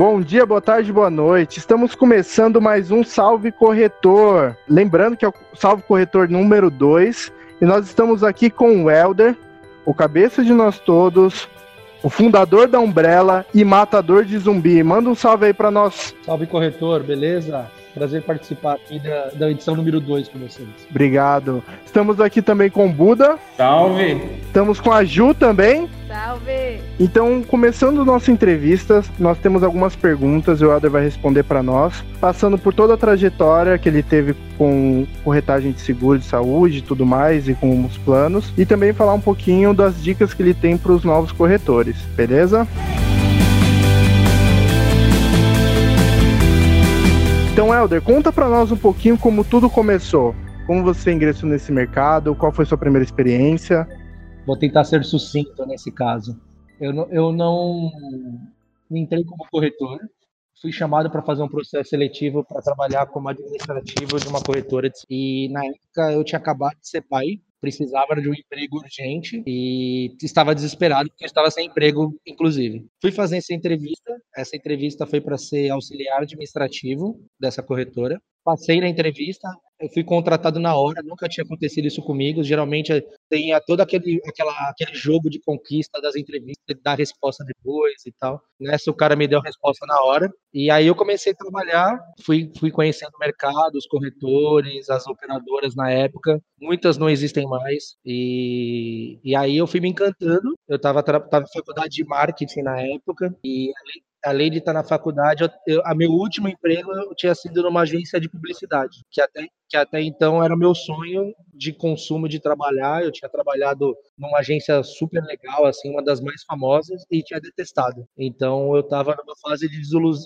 Bom dia, boa tarde, boa noite. Estamos começando mais um Salve Corretor. Lembrando que é o Salve Corretor número 2. E nós estamos aqui com o Helder, o cabeça de nós todos, o fundador da Umbrella e matador de zumbi. Manda um salve aí para nós. Salve Corretor, beleza? Prazer participar aqui da, da edição número 2 com vocês. Obrigado. Estamos aqui também com o Buda. Salve! Estamos com a Ju também. Salve! Então, começando nossa entrevista, nós temos algumas perguntas e o Helder vai responder para nós, passando por toda a trajetória que ele teve com corretagem de seguro de saúde e tudo mais, e com os planos, e também falar um pouquinho das dicas que ele tem para os novos corretores, beleza? Então, Helder, conta para nós um pouquinho como tudo começou. Como você ingressou nesse mercado? Qual foi sua primeira experiência? Vou tentar ser sucinto nesse caso. Eu não, eu não entrei como corretor. Fui chamado para fazer um processo seletivo para trabalhar como administrativo de uma corretora. E na época eu tinha acabado de ser pai precisava de um emprego urgente e estava desesperado porque estava sem emprego, inclusive. Fui fazer essa entrevista. Essa entrevista foi para ser auxiliar administrativo dessa corretora. Passei na entrevista, eu fui contratado na hora, nunca tinha acontecido isso comigo. Geralmente tem todo aquele, aquela, aquele jogo de conquista das entrevistas, dar resposta depois e tal. Nessa o cara me deu a resposta na hora. E aí eu comecei a trabalhar, fui, fui conhecendo o mercado, os corretores, as operadoras na época. Muitas não existem mais. E, e aí eu fui me encantando. Eu estava tava na faculdade de marketing na época. E além além de estar na faculdade, eu, eu, a meu último emprego eu tinha sido numa agência de publicidade, que até, que até então era meu sonho de consumo de trabalhar. Eu tinha trabalhado numa agência super legal, assim, uma das mais famosas, e tinha detestado. Então eu estava numa fase de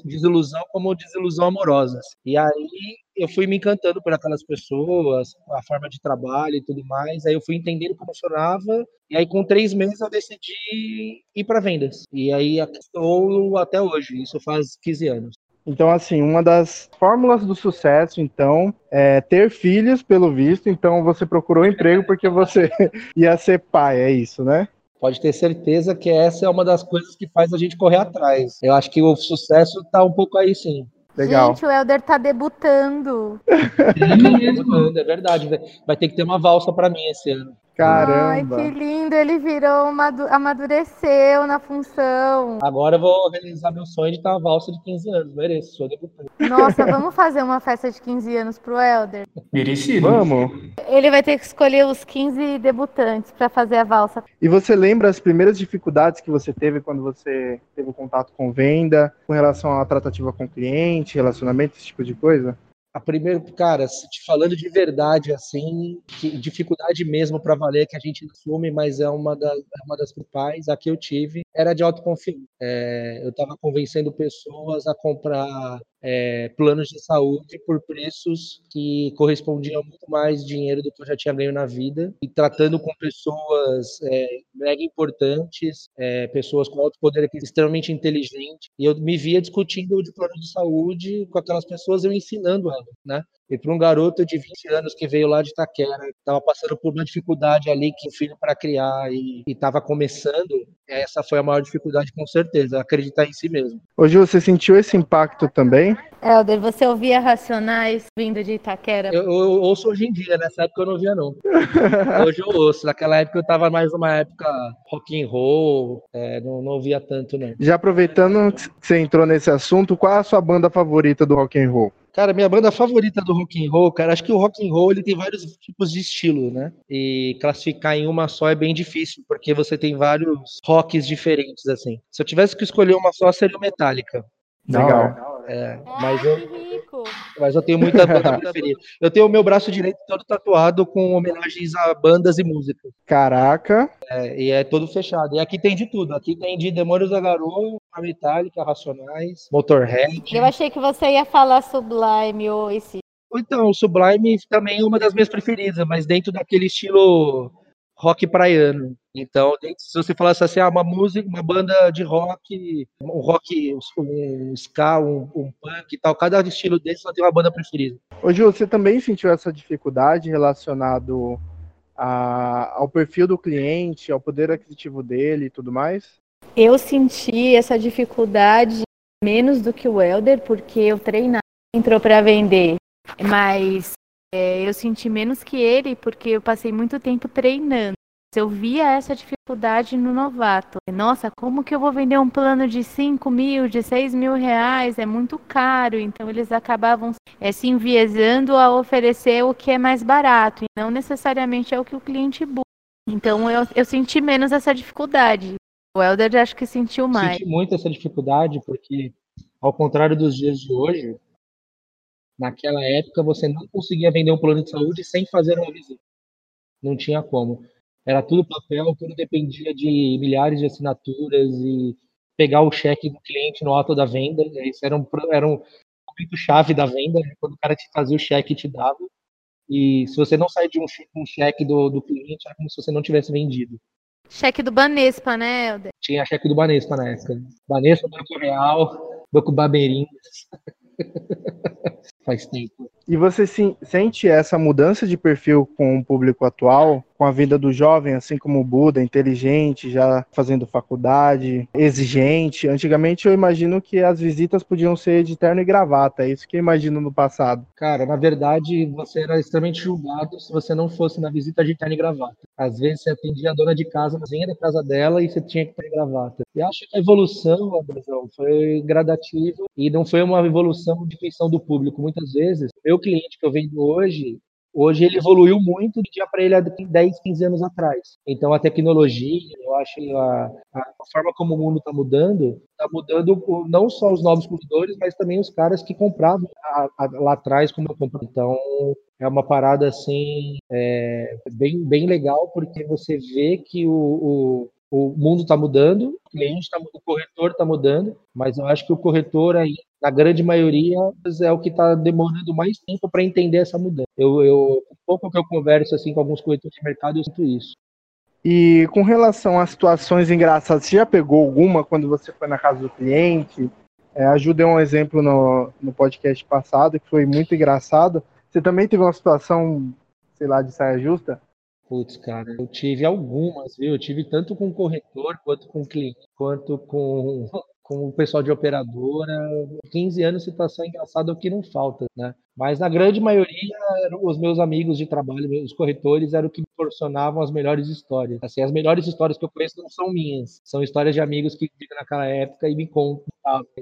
desilusão como desilusão amorosa. E aí eu fui me encantando por aquelas pessoas, a forma de trabalho e tudo mais. Aí eu fui entendendo como funcionava. E aí, com três meses, eu decidi ir para vendas. E aí, estou até hoje. Isso faz 15 anos. Então, assim, uma das fórmulas do sucesso, então, é ter filhos, pelo visto. Então, você procurou emprego porque você ia ser pai, é isso, né? Pode ter certeza que essa é uma das coisas que faz a gente correr atrás. Eu acho que o sucesso está um pouco aí, sim. Legal. Gente, o Helder tá debutando. É, é verdade. Vai ter que ter uma valsa para mim esse ano. Caramba. Ai, que lindo, ele virou, amadureceu na função. Agora eu vou realizar meu sonho de estar valsa de 15 anos, mereço, sou debutante. Nossa, vamos fazer uma festa de 15 anos pro Helder? Merecido. Vamos. Ele vai ter que escolher os 15 debutantes para fazer a valsa. E você lembra as primeiras dificuldades que você teve quando você teve contato com venda, com relação à tratativa com cliente, relacionamento, esse tipo de coisa? A primeira, cara, te falando de verdade, assim, dificuldade mesmo para valer que a gente assume, mas é uma, da, é uma das principais, a que eu tive, era de autoconfiança. É, eu estava convencendo pessoas a comprar é, planos de saúde por preços que correspondiam muito mais dinheiro do que eu já tinha ganho na vida e tratando com pessoas é, mega importantes, é, pessoas com alto poder extremamente inteligente e eu me via discutindo de plano de saúde com aquelas pessoas eu ensinando elas, né? E para um garoto de 20 anos que veio lá de Itaquera, estava passando por uma dificuldade ali que o filho para criar e estava começando, essa foi a maior dificuldade com certeza, acreditar em si mesmo. Hoje você sentiu esse impacto também? Helder, você ouvia Racionais vindo de Itaquera? Eu, eu, ouço hoje em dia, nessa época eu não ouvia não. hoje eu ouço, naquela época eu estava mais numa época rock and roll, é, não, não ouvia tanto não. Já aproveitando que você entrou nesse assunto, qual é a sua banda favorita do rock and roll? Cara, minha banda favorita do rock and roll, cara, acho que o rock and roll ele tem vários tipos de estilo, né? E classificar em uma só é bem difícil, porque você tem vários rocks diferentes, assim. Se eu tivesse que escolher uma só, seria o Metallica. Legal. É, mas eu, mas eu tenho muita banda preferida. Eu tenho o meu braço direito todo tatuado com homenagens a bandas e músicas. Caraca. É, e é todo fechado. E aqui tem de tudo. Aqui tem de Demônios da Garoa, Metallica, Racionais, Motorhead. Eu achei que você ia falar Sublime ou esse. Então, o Sublime também é uma das minhas preferidas, mas dentro daquele estilo rock praiano. Então, se você falasse assim, ah, uma música, uma banda de rock, um rock, um ska, um, um punk e tal, cada estilo desse só tem uma banda preferida. Ô Ju, você também sentiu essa dificuldade relacionado a, ao perfil do cliente, ao poder aquisitivo dele e tudo mais? Eu senti essa dificuldade menos do que o Elder, porque eu treinava, entrou para vender, mas é, eu senti menos que ele, porque eu passei muito tempo treinando. Eu via essa dificuldade no novato. Nossa, como que eu vou vender um plano de 5 mil, de 6 mil reais? É muito caro. Então eles acabavam é, se enviesando a oferecer o que é mais barato e não necessariamente é o que o cliente busca. Então eu, eu senti menos essa dificuldade. O Helder acho que sentiu mais. Senti muito essa dificuldade, porque, ao contrário dos dias de hoje, naquela época você não conseguia vender um plano de saúde sem fazer uma visita. Não tinha como. Era tudo papel, tudo dependia de milhares de assinaturas e pegar o cheque do cliente no ato da venda. Isso era um, era um momento-chave da venda, né? quando o cara te fazia o cheque e te dava. E se você não sair de um cheque, um cheque do, do cliente, era como se você não tivesse vendido. Cheque do Banespa, né, Helder? Tinha cheque do Banespa na época. Banespa, Banco Real, Banco Babeirinhas. Faz tempo. E você sente essa mudança de perfil com o público atual? com a vida do jovem, assim como o Buda, inteligente, já fazendo faculdade, exigente. Antigamente eu imagino que as visitas podiam ser de terno e gravata, é isso que eu imagino no passado. Cara, na verdade, você era extremamente julgado se você não fosse na visita de terno e gravata. Às vezes você atendia a dona de casa, vizinha da casa dela, e você tinha que ter gravata. E acho que a evolução, Andrezão, foi gradativa e não foi uma evolução de feição do público. Muitas vezes, meu cliente que eu vendo hoje, Hoje ele evoluiu muito do dia para ele há 10, 15 anos atrás. Então a tecnologia, eu acho a, a forma como o mundo está mudando, está mudando não só os novos consumidores, mas também os caras que compravam a, a, lá atrás como eu comprei. Então é uma parada assim é, bem, bem legal porque você vê que o, o o mundo está mudando, o cliente tá, o corretor está mudando, mas eu acho que o corretor aí, na grande maioria, é o que está demorando mais tempo para entender essa mudança. Eu, eu, pouco que eu converso assim com alguns corretores de mercado, eu sinto isso. E com relação a situações engraçadas, você já pegou alguma quando você foi na casa do cliente? É, ajudei um exemplo no, no podcast passado que foi muito engraçado. Você também teve uma situação, sei lá, de saia justa? Putz, cara, eu tive algumas, viu? Eu tive tanto com corretor, quanto com cliente, quanto com, com o pessoal de operadora. 15 anos, situação engraçada é o que não falta, né? Mas na grande maioria, os meus amigos de trabalho, os corretores, eram o que me proporcionavam as melhores histórias. Assim, as melhores histórias que eu conheço não são minhas, são histórias de amigos que vivem naquela época e me contam.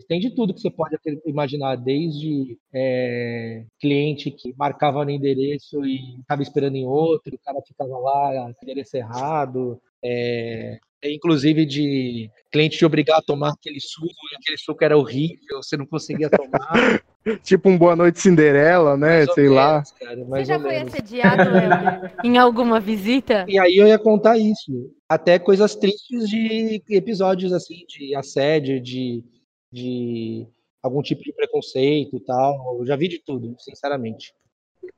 Tem de tudo que você pode imaginar, desde é, cliente que marcava no endereço e estava esperando em outro, o cara ficava lá, endereço errado, é, inclusive de cliente te obrigar a tomar aquele suco, e aquele suco era horrível, você não conseguia tomar. tipo um Boa Noite Cinderela, né? Sei menos, lá. Cara, você já foi assediado em alguma visita? E aí eu ia contar isso. Até coisas tristes de episódios assim, de assédio, de, de algum tipo de preconceito e tal. Eu já vi de tudo, sinceramente.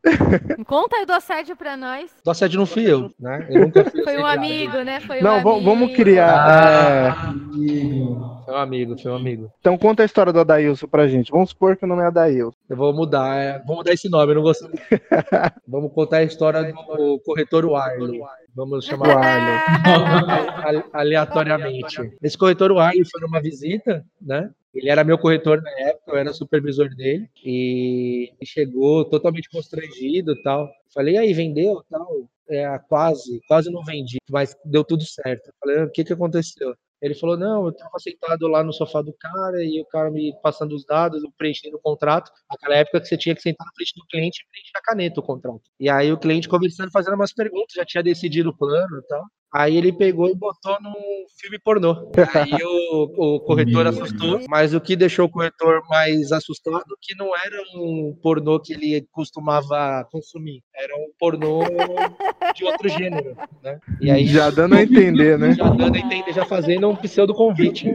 Conta aí do assédio pra nós. Do assédio não fui eu, né? Eu nunca fui Foi um amigo, né? Foi não, um vamos criar. Ah, é... Foi um amigo, foi um amigo. Então conta a história do Adailson pra gente. Vamos supor que o nome é Adailson. Eu vou mudar, é... vou mudar esse nome, eu não gosto. vamos contar a história do corretor Warley. Vamos chamar o Arley aleatoriamente. Esse corretor Arley foi numa visita, né? Ele era meu corretor na época, eu era supervisor dele e chegou totalmente constrangido, tal. Falei, aí vendeu, tal? É, quase, quase não vendi, mas deu tudo certo. Falei, o que que aconteceu? Ele falou: Não, eu estava sentado lá no sofá do cara e o cara me passando os dados, eu preenchendo o contrato. Naquela época que você tinha que sentar na frente do cliente e preencher a caneta o contrato. E aí o cliente conversando, fazendo umas perguntas, já tinha decidido o plano e tal. Aí ele pegou e botou num filme pornô. Aí o, o corretor assustou, mas o que deixou o corretor mais assustado é que não era um pornô que ele costumava consumir, era um pornô de outro gênero, né? E aí já dando a entender, né? Já dando a entender, já fazendo um pseudo convite.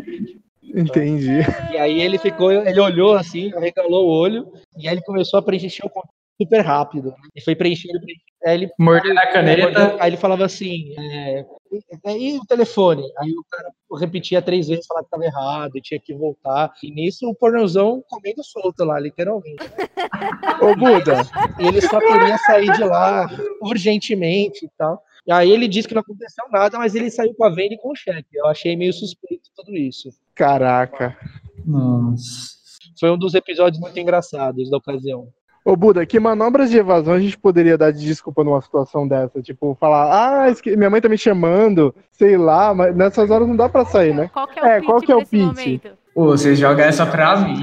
Entendi. E aí ele ficou, ele olhou assim, arregalou o olho, e aí ele começou a preencher o contrato super rápido. E foi preenchendo, preenchendo. Aí ele mordendo a caneta. Aí ele falava assim: é, e o telefone? Aí o cara repetia três vezes, falava que estava errado, e tinha que voltar. E nisso o pornozão comendo solto lá, literalmente. Ô, Buda! E ele só queria sair de lá urgentemente e tal. E aí ele disse que não aconteceu nada, mas ele saiu com a venda e com o cheque. Eu achei meio suspeito tudo isso. Caraca. Nossa. Foi um dos episódios muito engraçados da ocasião. Ô, Buda, que manobras de evasão a gente poderia dar de desculpa numa situação dessa? Tipo, falar, ah, esque- minha mãe tá me chamando, sei lá, mas nessas horas não dá pra sair, né? Qual que é o É, pitch qual que é o pitch? Pô, você joga essa pra mim.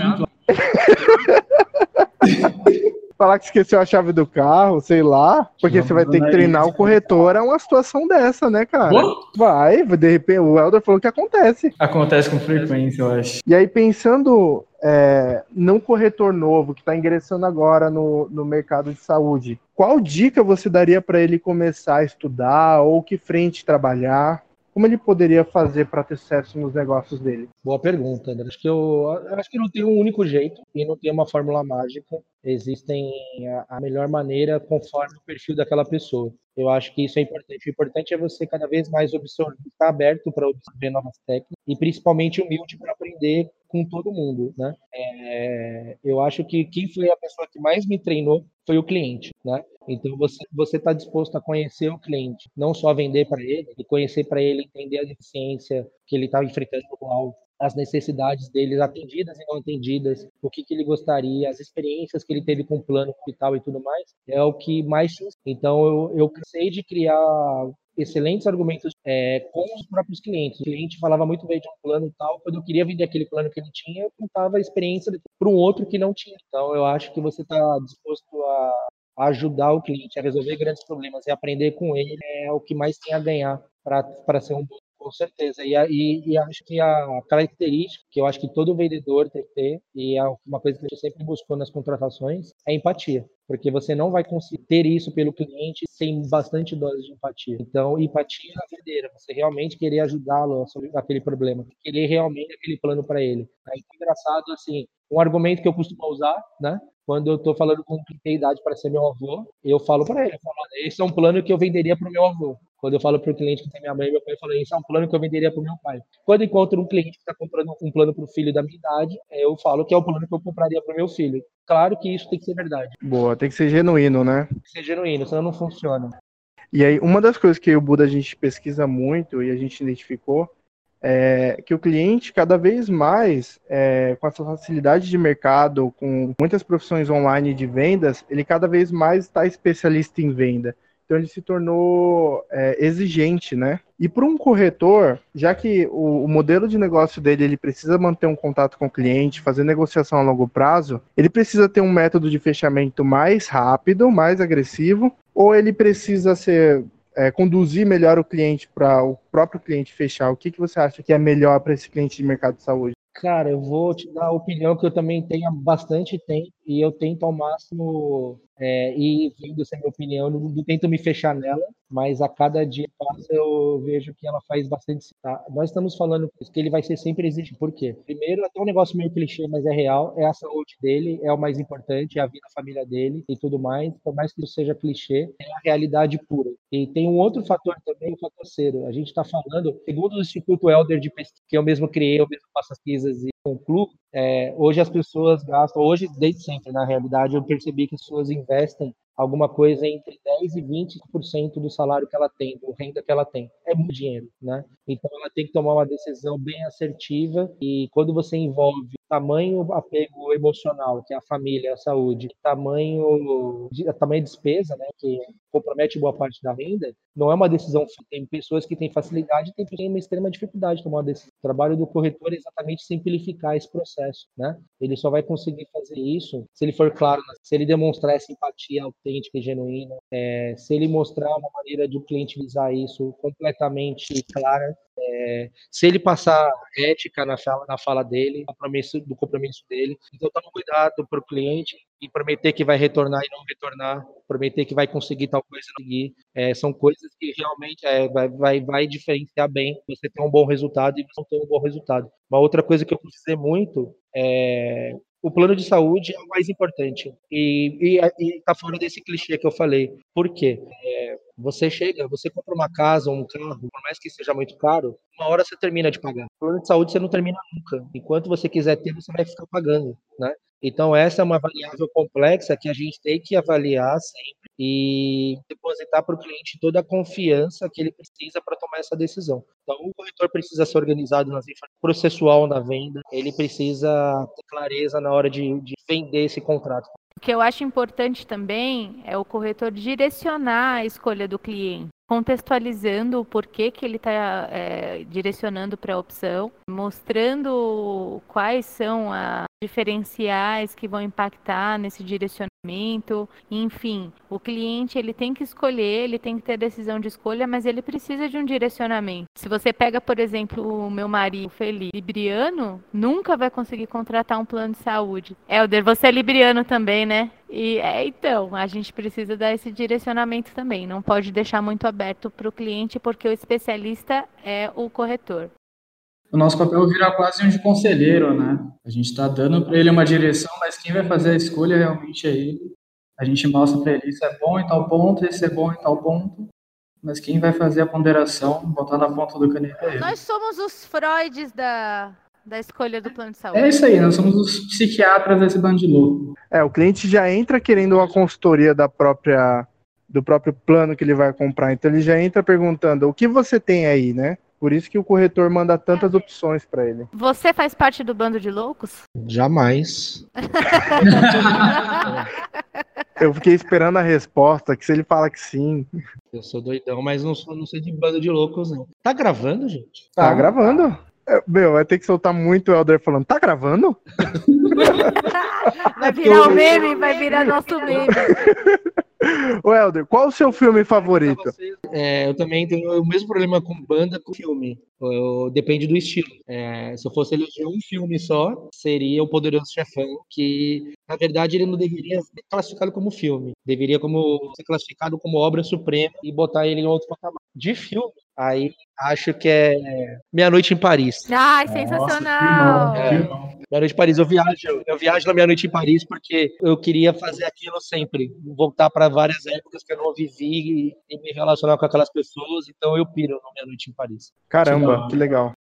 Falar que esqueceu a chave do carro, sei lá, porque Não, você vai ter que é treinar isso. o corretor a uma situação dessa, né, cara? Pô, Vai, de repente, o Helder falou que acontece. Acontece com frequência, eu acho. E aí, pensando é, num corretor novo que está ingressando agora no, no mercado de saúde, qual dica você daria para ele começar a estudar ou que frente trabalhar? Como ele poderia fazer para ter sucesso nos negócios dele? Boa pergunta, André. Acho que eu, acho que não tem um único jeito e não tem uma fórmula mágica. Existem a, a melhor maneira conforme o perfil daquela pessoa. Eu acho que isso é importante. O importante é você cada vez mais absorver, estar aberto para absorver novas técnicas e principalmente humilde para aprender com todo mundo, né? É, eu acho que quem foi a pessoa que mais me treinou foi o cliente, né? Então você você está disposto a conhecer o cliente, não só vender para ele, e conhecer para ele, entender a deficiência que ele está enfrentando no as necessidades deles atendidas e não atendidas, o que, que ele gostaria, as experiências que ele teve com o plano hospital e tudo mais, é o que mais. Então eu, eu cansei de criar excelentes argumentos é, com os próprios clientes. O cliente falava muito bem de um plano e tal, quando eu queria vender aquele plano que ele tinha, eu contava a experiência para um outro que não tinha. Então eu acho que você está disposto a ajudar o cliente a resolver grandes problemas e aprender com ele é o que mais tem a ganhar para ser um bom com certeza. E, e, e acho que a característica que eu acho que todo vendedor tem que ter, e é uma coisa que gente sempre buscou nas contratações, é empatia. Porque você não vai conseguir ter isso pelo cliente sem bastante dose de empatia. Então, empatia é verdadeira. Você realmente querer ajudá-lo a aquele problema. Querer realmente aquele plano para ele. É engraçado, assim, um argumento que eu costumo usar, né? Quando eu estou falando com quem tem idade para ser meu avô, eu falo para ele, eu falo, "Olha, esse é um plano que eu venderia para o meu avô. Quando eu falo para o cliente que tem minha mãe e meu pai, eu falo, esse é um plano que eu venderia para o meu pai. Quando eu encontro um cliente que está comprando um plano para o filho da minha idade, eu falo que é o plano que eu compraria para o meu filho. Claro que isso tem que ser verdade, Boa, tem que ser genuíno, né? tem que ser genuíno, senão não funciona. E aí, uma das coisas que o Buda a gente pesquisa muito e a gente identificou é que o cliente, cada vez mais, é, com essa facilidade de mercado, com muitas profissões online de vendas, ele cada vez mais está especialista em venda. Então, ele se tornou é, exigente, né? E para um corretor, já que o, o modelo de negócio dele ele precisa manter um contato com o cliente, fazer negociação a longo prazo, ele precisa ter um método de fechamento mais rápido, mais agressivo, ou ele precisa ser é, conduzir melhor o cliente para o próprio cliente fechar? O que, que você acha que é melhor para esse cliente de mercado de saúde? Cara, eu vou te dar a opinião que eu também tenho há bastante tempo e eu tento ao máximo é, ir vendo essa minha opinião, não, não tento me fechar nela, mas a cada dia passa eu vejo que ela faz bastante. Tá? Nós estamos falando que ele vai ser sempre exigente. Por quê? Primeiro, até um negócio meio clichê, mas é real, é a saúde dele, é o mais importante, é a vida da família dele e tudo mais. Por mais que isso seja clichê, é a realidade pura. E tem um outro fator também, o fator cero. A gente está falando, segundo o Instituto Elder de Pesquisa, que eu mesmo criei, eu mesmo faço as pesquisas e concluo, é, hoje as pessoas gastam, hoje desde sempre, na realidade, eu percebi que as pessoas investem alguma coisa entre 10 e 20% do salário que ela tem, do renda que ela tem. É muito dinheiro, né? Então ela tem que tomar uma decisão bem assertiva e quando você envolve tamanho apego emocional, que é a família, a saúde, tamanho de, tamanho despesa, né, que compromete boa parte da renda, não é uma decisão. Tem pessoas que têm facilidade e tem pessoas que têm uma extrema dificuldade de tomar uma decisão. O trabalho do corretor é exatamente simplificar esse processo, né? Ele só vai conseguir fazer isso se ele for claro, se ele demonstrar essa empatia autêntica e genuína, é, se ele mostrar uma maneira de o cliente visar isso completamente clara, é, se ele passar ética na fala, na fala dele, compromisso, do compromisso dele. Então, toma cuidado para o cliente e prometer que vai retornar e não retornar, prometer que vai conseguir tal coisa e não conseguir. É, são coisas que realmente é, vai, vai, vai diferenciar bem você ter um bom resultado e você não ter um bom resultado. Uma outra coisa que eu dizer muito é o plano de saúde é o mais importante. E está fora desse clichê que eu falei. Por quê? É, você chega, você compra uma casa ou um carro, por mais que seja muito caro, uma hora você termina de pagar. O plano de saúde você não termina nunca. Enquanto você quiser ter, você vai ficar pagando, né? Então, essa é uma variável complexa que a gente tem que avaliar sempre e depositar para o cliente toda a confiança que ele precisa para tomar essa decisão. Então, o corretor precisa ser organizado nas processual na venda, ele precisa ter clareza na hora de, de vender esse contrato. O que eu acho importante também é o corretor direcionar a escolha do cliente contextualizando o porquê que ele está é, direcionando para a opção, mostrando quais são as diferenciais que vão impactar nesse direcionamento, enfim, o cliente ele tem que escolher, ele tem que ter decisão de escolha, mas ele precisa de um direcionamento. Se você pega, por exemplo, o meu marido Felipe, libriano, nunca vai conseguir contratar um plano de saúde. Helder, você é libriano também, né? E é, então, a gente precisa dar esse direcionamento também. Não pode deixar muito aberto para o cliente, porque o especialista é o corretor. O nosso papel vira quase um de conselheiro, né? A gente está dando para ele uma direção, mas quem vai fazer a escolha realmente é ele. A gente mostra para ele isso é bom em tal ponto, isso é bom em tal ponto, mas quem vai fazer a ponderação, botar na ponta do caneta é ele. Nós somos os Freuds da, da escolha do plano de saúde. É isso aí, nós somos os psiquiatras desse bando de louco. É, o cliente já entra querendo uma consultoria da própria do próprio plano que ele vai comprar. Então ele já entra perguntando: "O que você tem aí, né?" Por isso que o corretor manda tantas opções para ele. Você faz parte do bando de loucos? Jamais. Eu fiquei esperando a resposta, que se ele fala que sim. Eu sou doidão, mas não sou, não sei de bando de loucos, não. Tá gravando, gente? Tá, tá. gravando. É, meu, vai ter que soltar muito o Elder falando, tá gravando? vai virar o meme, vai virar nosso meme. O Helder, qual o seu filme favorito? É, eu também tenho o mesmo problema com banda com filme. Eu, depende do estilo. É, se eu fosse eleger um filme só, seria O Poderoso Chefão, que na verdade ele não deveria ser classificado como filme. Deveria como, ser classificado como obra suprema e botar ele em outro patamar. De filme, aí acho que é Meia Noite em Paris. Ai, sensacional! Nossa, que bom, que bom. Meia Noite em Paris, eu viajo, eu viajo na Meia Noite em Paris porque eu queria fazer aquilo sempre, voltar para várias épocas que eu não vivi e, e, me relacionar com aquelas pessoas, então eu piro no Meia Noite em Paris. Caramba, que legal.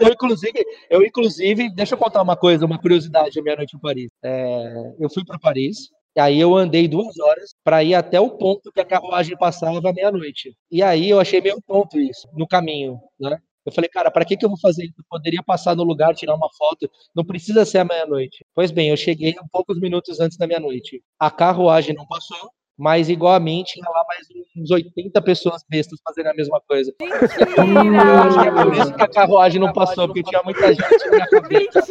Eu, inclusive, eu, inclusive, deixa eu contar uma coisa, uma curiosidade da Meia Noite em Paris. É, eu fui para Paris, e aí eu andei duas horas para ir até o ponto que a carruagem passava meia-noite. E aí eu achei meio tonto isso, no caminho, né? Eu falei, cara, para que, que eu vou fazer isso? Eu poderia passar no lugar, tirar uma foto. Não precisa ser a meia-noite. Pois bem, eu cheguei um poucos minutos antes da meia-noite. A carruagem não passou, mas igual a mim tinha lá mais uns 80 pessoas bestas fazendo a mesma coisa. Mentira! Eu acho que é por isso que a carruagem não passou, porque tinha muita gente na minha cabeça.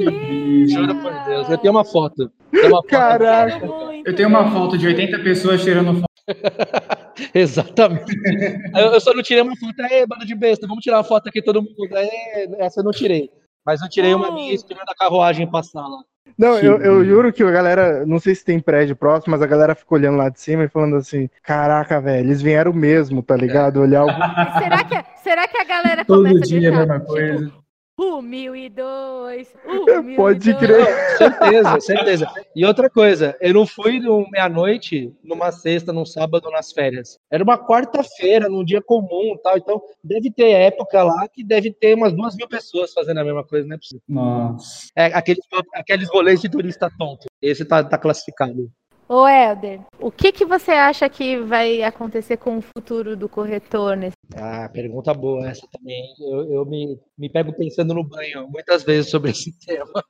Juro por Deus. Eu tenho uma foto. Tenho uma foto Caraca! Eu tenho uma foto de 80 pessoas tirando foto. Exatamente. Eu, só não tirei uma foto, aí, bando de besta, vamos tirar uma foto aqui todo mundo. Aí, essa eu não tirei. Mas eu tirei uma minha esperando a carruagem passar lá. Não, eu, eu, juro que a galera, não sei se tem prédio próximo, mas a galera fica olhando lá de cima e falando assim: caraca, velho, eles vieram mesmo, tá ligado? Olhar o... será, que, será que a galera Todo começa dia a é a mesma coisa. Tipo, o mil e dois. Pode crer. certeza, certeza. E outra coisa, eu não fui meia-noite, numa sexta, num sábado, nas férias. Era uma quarta-feira, num dia comum tal. Então, deve ter época lá que deve ter umas duas mil pessoas fazendo a mesma coisa, não é possível. Nossa. É, aqueles, aqueles rolês de turista tonto. Esse tá, tá classificado. Ô, Helder, o que, que você acha que vai acontecer com o futuro do corretor nesse? Ah, pergunta boa essa também. Eu, eu me, me pego pensando no banho muitas vezes sobre esse tema.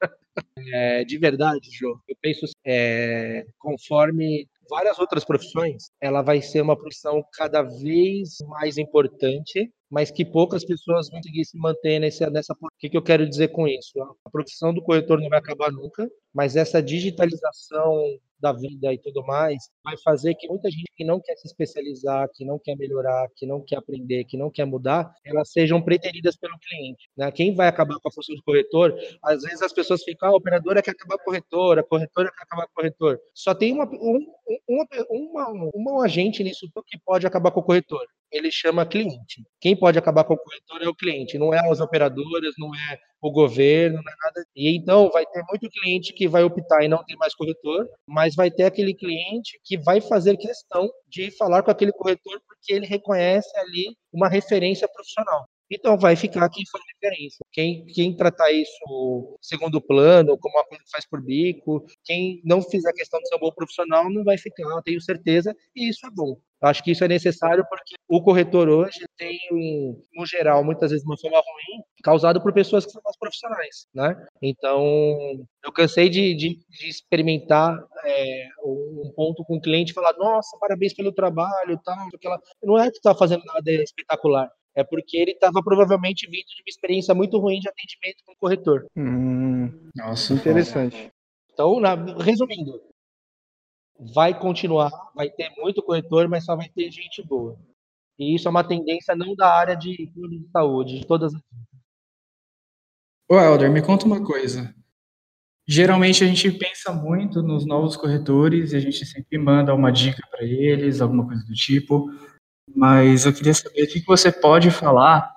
É, de verdade, Jô, eu penso é, conforme várias outras profissões, ela vai ser uma profissão cada vez mais importante, mas que poucas pessoas vão conseguir se manter nesse, nessa. O que, que eu quero dizer com isso? A profissão do corretor não vai acabar nunca, mas essa digitalização da vida e tudo mais, vai fazer que muita gente que não quer se especializar, que não quer melhorar, que não quer aprender, que não quer mudar, elas sejam preteridas pelo cliente. Né? Quem vai acabar com a função de corretor, às vezes as pessoas ficam, ah, a operadora quer acabar com o corretor, a corretora quer acabar corretor. Só tem uma, um, uma, uma, uma agente nisso que pode acabar com o corretor. Ele chama cliente. Quem pode acabar com o corretor é o cliente, não é as operadoras, não é o governo, não é nada. E então vai ter muito cliente que vai optar em não ter mais corretor, mas vai ter aquele cliente que vai fazer questão de falar com aquele corretor porque ele reconhece ali uma referência profissional. Então vai ficar quem for referência. Quem, quem tratar isso segundo plano, como uma coisa que faz por bico, quem não fizer questão de ser um bom profissional não vai ficar, tenho certeza, e isso é bom. Acho que isso é necessário porque o corretor hoje tem, no geral, muitas vezes uma fama ruim, causado por pessoas que são mais profissionais, né? Então, eu cansei de, de, de experimentar é, um ponto com o cliente e falar, nossa, parabéns pelo trabalho, tal, aquela... não é que está fazendo nada espetacular, é porque ele estava provavelmente vindo de uma experiência muito ruim de atendimento com o corretor. Hum, Nossa, interessante. Então, na, resumindo, vai continuar, vai ter muito corretor, mas só vai ter gente boa. E isso é uma tendência não da área de, de saúde, de todas as. Ô, Helder, me conta uma coisa. Geralmente a gente pensa muito nos novos corretores e a gente sempre manda uma dica para eles, alguma coisa do tipo. Mas eu queria saber o que você pode falar,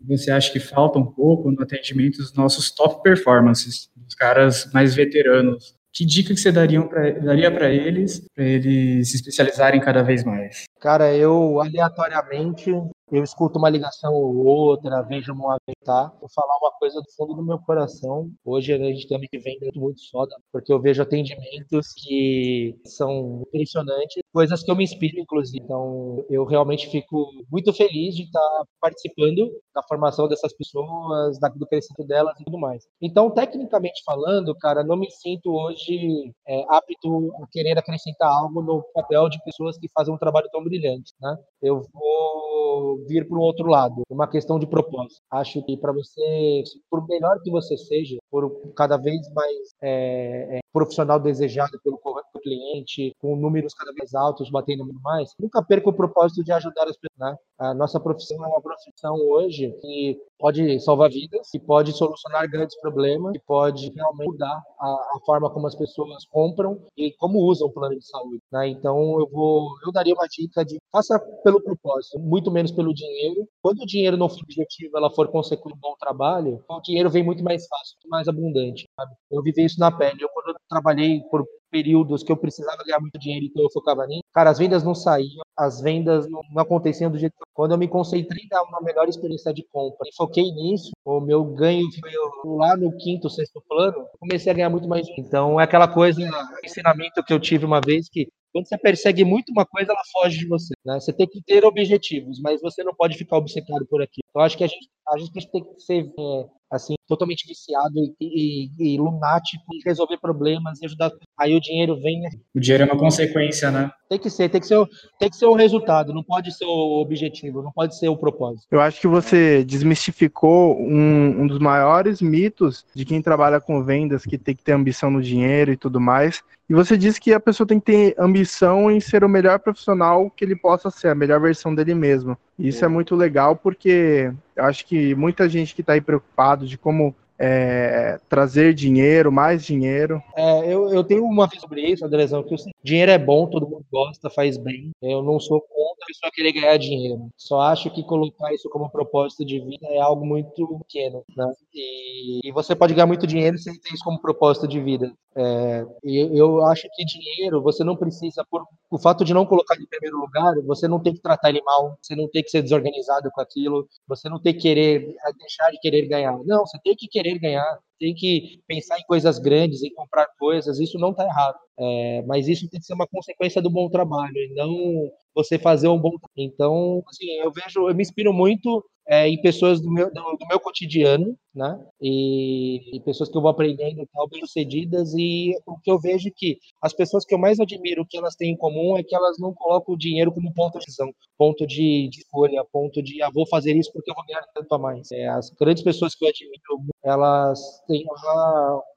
você acha que falta um pouco no atendimento dos nossos top performances, dos caras mais veteranos. Que dica que você daria para eles, para eles se especializarem cada vez mais? Cara, eu aleatoriamente eu escuto uma ligação ou outra, vejo um aventar, vou falar uma coisa do fundo do meu coração. Hoje a gente tem que vender muito foda, porque eu vejo atendimentos que são impressionantes, coisas que eu me inspiro, inclusive. Então, eu realmente fico muito feliz de estar participando da formação dessas pessoas, do crescimento delas e tudo mais. Então, tecnicamente falando, cara, não me sinto hoje é, apto a querer acrescentar algo no papel de pessoas que fazem um trabalho tão brilhante, né? Eu vou vir para o outro lado, uma questão de propósito. Acho que para você, por melhor que você seja, por cada vez mais é, é, profissional desejado pelo cliente, com números cada vez altos, batendo mais, nunca perca o propósito de ajudar as pessoas. Né? A nossa profissão é uma profissão hoje que pode salvar vidas, que pode solucionar grandes problemas, que pode realmente mudar a, a forma como as pessoas compram e como usam o plano de saúde. Né? Então eu vou, eu daria uma dica de faça pelo propósito, muito menos pelo dinheiro. Quando o dinheiro não for objetivo, ela for consequência de um bom trabalho, o dinheiro vem muito mais fácil, muito mais abundante. Sabe? Eu vivi isso na pele. Eu quando eu trabalhei por períodos que eu precisava ganhar muito dinheiro, então eu focava nisso. Cara, as vendas não saíam, as vendas não, não aconteciam do jeito que quando eu me concentrei na uma melhor experiência de compra e foquei nisso, o meu ganho foi lá no quinto, sexto plano, comecei a ganhar muito mais dinheiro. Então é aquela coisa, ensinamento que eu tive uma vez que quando você persegue muito uma coisa, ela foge de você. Né? Você tem que ter objetivos, mas você não pode ficar obcecado por aquilo. Então, acho que a gente, a gente tem que ser é, assim totalmente viciado e, e, e, lunático em resolver problemas e ajudar. Aí o dinheiro vem. Né? O dinheiro é uma consequência, né? Tem que ser, tem que ser, tem que ser o resultado, não pode ser o objetivo, não pode ser o propósito. Eu acho que você desmistificou um, um dos maiores mitos de quem trabalha com vendas, que tem que ter ambição no dinheiro e tudo mais. E você disse que a pessoa tem que ter ambição em ser o melhor profissional que ele possa ser, a melhor versão dele mesmo. Isso é muito legal porque eu acho que muita gente que está aí preocupado de como é, trazer dinheiro, mais dinheiro. É, eu, eu tenho uma vez sobre isso, Andrezão, que o dinheiro é bom, todo mundo gosta, faz bem. Eu não sou contra a pessoa querer ganhar dinheiro. Só acho que colocar isso como propósito de vida é algo muito pequeno, né? E, e você pode ganhar muito dinheiro sem ter isso como propósito de vida. É, e eu acho que dinheiro, você não precisa, por o fato de não colocar em primeiro lugar, você não tem que tratar ele mal, você não tem que ser desorganizado com aquilo, você não tem que querer deixar de querer ganhar. Não, você tem que querer ganhar, tem que pensar em coisas grandes, em comprar coisas, isso não está errado. É, mas isso tem que ser uma consequência do bom trabalho, e não você fazer um bom. Então, assim, eu vejo, eu me inspiro muito é, em pessoas do meu, do, do, meu cotidiano, né? E, e, pessoas que eu vou aprendendo tal, bem sucedidas. E o que eu vejo que as pessoas que eu mais admiro, o que elas têm em comum é que elas não colocam o dinheiro como ponto de visão, ponto de, folha, ponto de ah, vou fazer isso porque eu vou ganhar tanto a mais. É, as grandes pessoas que eu admiro, elas têm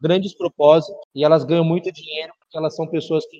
grandes propósitos e elas ganham muito dinheiro porque elas são pessoas que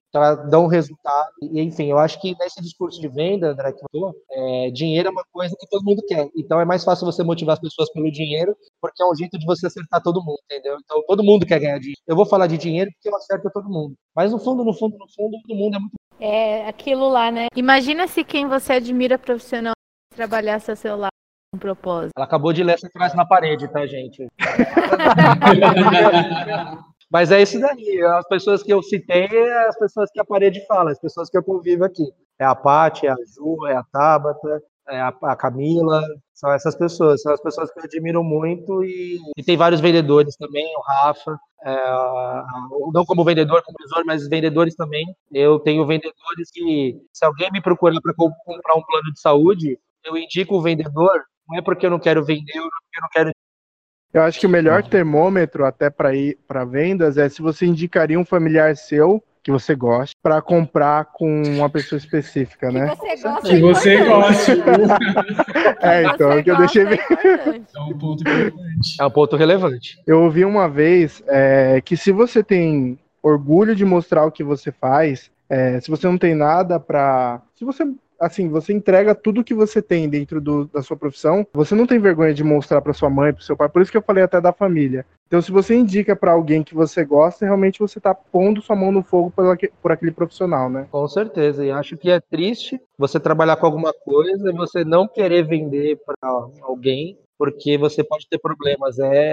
dão resultado. E, enfim, eu acho que nesse discurso de venda, André, que falou, é, dinheiro é uma coisa que todo mundo quer. Então é mais fácil você motivar as pessoas pelo dinheiro, porque é um jeito de você acertar todo mundo, entendeu? Então todo mundo quer ganhar dinheiro. Eu vou falar de dinheiro porque eu acerto todo mundo. Mas no fundo, no fundo, no fundo, todo mundo é muito. É aquilo lá, né? Imagina se quem você admira profissional trabalhasse a seu lado um propósito. Ela acabou de ler essa frase na parede, tá, gente? Mas é isso daí. As pessoas que eu citei é as pessoas que a parede fala, as pessoas que eu convivo aqui. É a Paty, é a Ju, é a Tabata, é, a, a Camila, são essas pessoas, são as pessoas que eu admiro muito e, e tem vários vendedores também, o Rafa, é, não como vendedor, como visor, mas vendedores também. Eu tenho vendedores que, se alguém me procurar para comprar um plano de saúde, eu indico o vendedor, não é porque eu não quero vender, não é porque eu não quero eu acho que o melhor termômetro até para ir para vendas é se você indicaria um familiar seu que você goste para comprar com uma pessoa específica, né? Que você gosta. Que você goste. é, então, é que eu deixei bem. É um ponto importante. É um ponto relevante. Eu ouvi uma vez é, que se você tem orgulho de mostrar o que você faz, é, se você não tem nada para, se você assim, você entrega tudo que você tem dentro do, da sua profissão, você não tem vergonha de mostrar para sua mãe, para seu pai. Por isso que eu falei até da família. Então, se você indica para alguém que você gosta, realmente você está pondo sua mão no fogo por, por aquele profissional, né? Com certeza. E acho que é triste você trabalhar com alguma coisa e você não querer vender para alguém porque você pode ter problemas. É,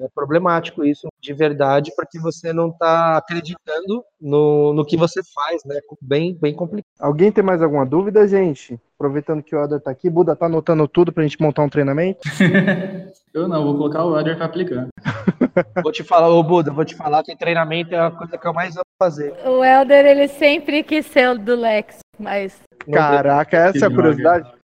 é, problemático isso de verdade, porque você não está acreditando no, no que você faz, né? Bem, bem complicado. Alguém tem mais alguma dúvida, gente? Aproveitando que o Elder está aqui, Buda tá anotando tudo para a gente montar um treinamento? eu não, vou colocar o Elder para aplicar. vou te falar, ô Buda, vou te falar que treinamento é a coisa que eu mais amo fazer. O Elder, ele sempre quis ser o do Lex, mas. Caraca, essa é a curiosidade.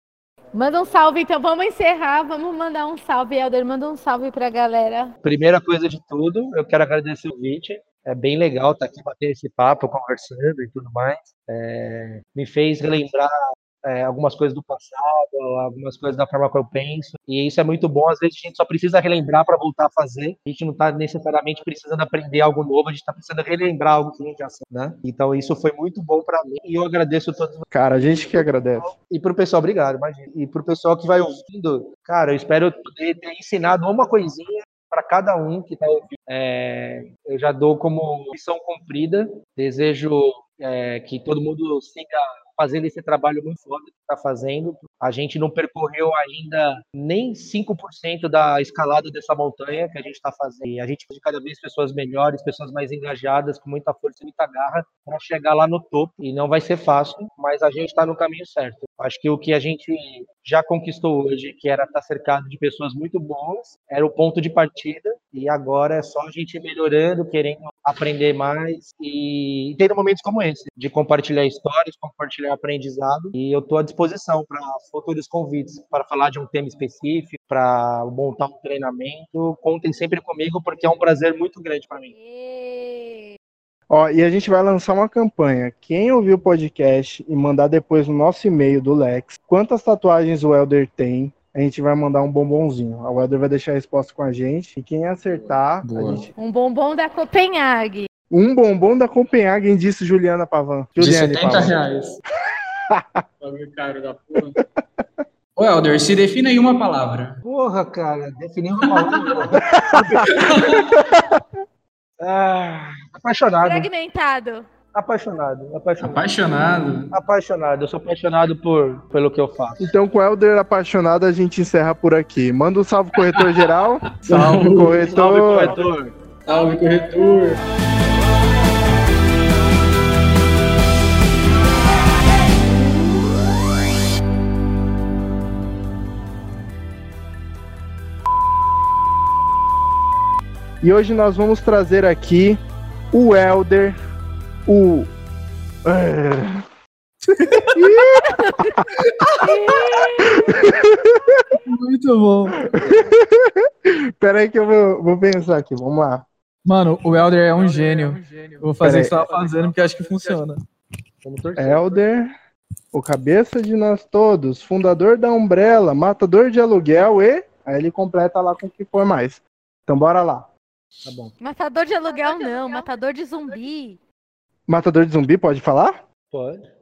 Manda um salve, então vamos encerrar. Vamos mandar um salve, Helder. Manda um salve pra galera. Primeira coisa de tudo, eu quero agradecer o convite. É bem legal estar aqui batendo esse papo, conversando e tudo mais. É, me fez relembrar é, algumas coisas do passado, algumas coisas da forma que eu penso. E isso é muito bom. Às vezes a gente só precisa relembrar para voltar a fazer. A gente não está necessariamente precisando aprender algo novo, a gente está precisando relembrar algo que a gente já sabe, né? Então isso foi muito bom para mim e eu agradeço a todos. Cara, a gente que agradece. E para o pessoal, obrigado, imagina. E para o pessoal que vai ouvindo, cara, eu espero poder ter ensinado uma coisinha para cada um que está ouvindo. É, eu já dou como missão cumprida. Desejo é, que todo mundo siga fazendo esse trabalho muito foda que está fazendo. A gente não percorreu ainda nem 5% da escalada dessa montanha que a gente está fazendo. E a gente precisa cada vez pessoas melhores, pessoas mais engajadas, com muita força e muita garra para chegar lá no topo. E não vai ser fácil, mas a gente está no caminho certo. Acho que o que a gente já conquistou hoje, que era estar tá cercado de pessoas muito boas, era o ponto de partida. E agora é só a gente melhorando, querendo aprender mais e ter momentos como esse, de compartilhar histórias, compartilhar aprendizado. E eu estou à disposição para futuros convites, para falar de um tema específico, para montar um treinamento. Contem sempre comigo, porque é um prazer muito grande para mim. Ó, e a gente vai lançar uma campanha. Quem ouviu o podcast e mandar depois no nosso e-mail do Lex quantas tatuagens o Elder tem, a gente vai mandar um bombonzinho. O Elder vai deixar a resposta com a gente. E quem acertar, gente... Um bombom da Copenhague. Um bombom da Copenhague, disse Juliana Pavan. Juliana de 70 Pavan. reais. caro da porra. Ô, Helder, se defina em uma palavra. Porra, cara, definir uma palavra. ah, apaixonado. Fragmentado. Apaixonado, apaixonado. Apaixonado? Apaixonado. Eu sou apaixonado por, pelo que eu faço. Então, com o Helder apaixonado, a gente encerra por aqui. Manda um salve, corretor geral. salve, corretor. Salve, corretor. Salve, corretor. E hoje nós vamos trazer aqui o Elder, o. É... Muito bom. Pera aí que eu vou, vou, pensar aqui, vamos lá. Mano, o Elder é um gênio. Eu vou fazer o que tava fazendo porque acho que funciona. Elder, o cabeça de nós todos, fundador da Umbrella, matador de aluguel e. Aí ele completa lá com o que for mais. Então bora lá. Tá bom. Matador de aluguel não, matador de zumbi. Matador de zumbi, pode falar? Pode.